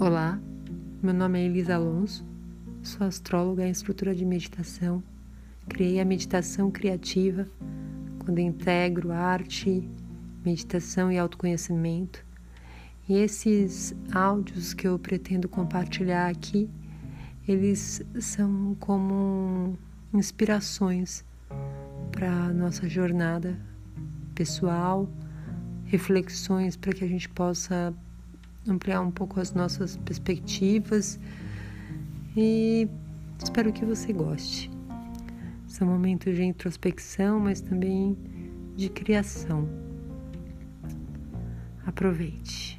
Olá, meu nome é Elisa Alonso, sou astróloga em estrutura de meditação. Criei a meditação criativa quando integro arte, meditação e autoconhecimento. E esses áudios que eu pretendo compartilhar aqui, eles são como inspirações para nossa jornada pessoal, reflexões para que a gente possa ampliar um pouco as nossas perspectivas e espero que você goste. São momentos de introspecção, mas também de criação. Aproveite.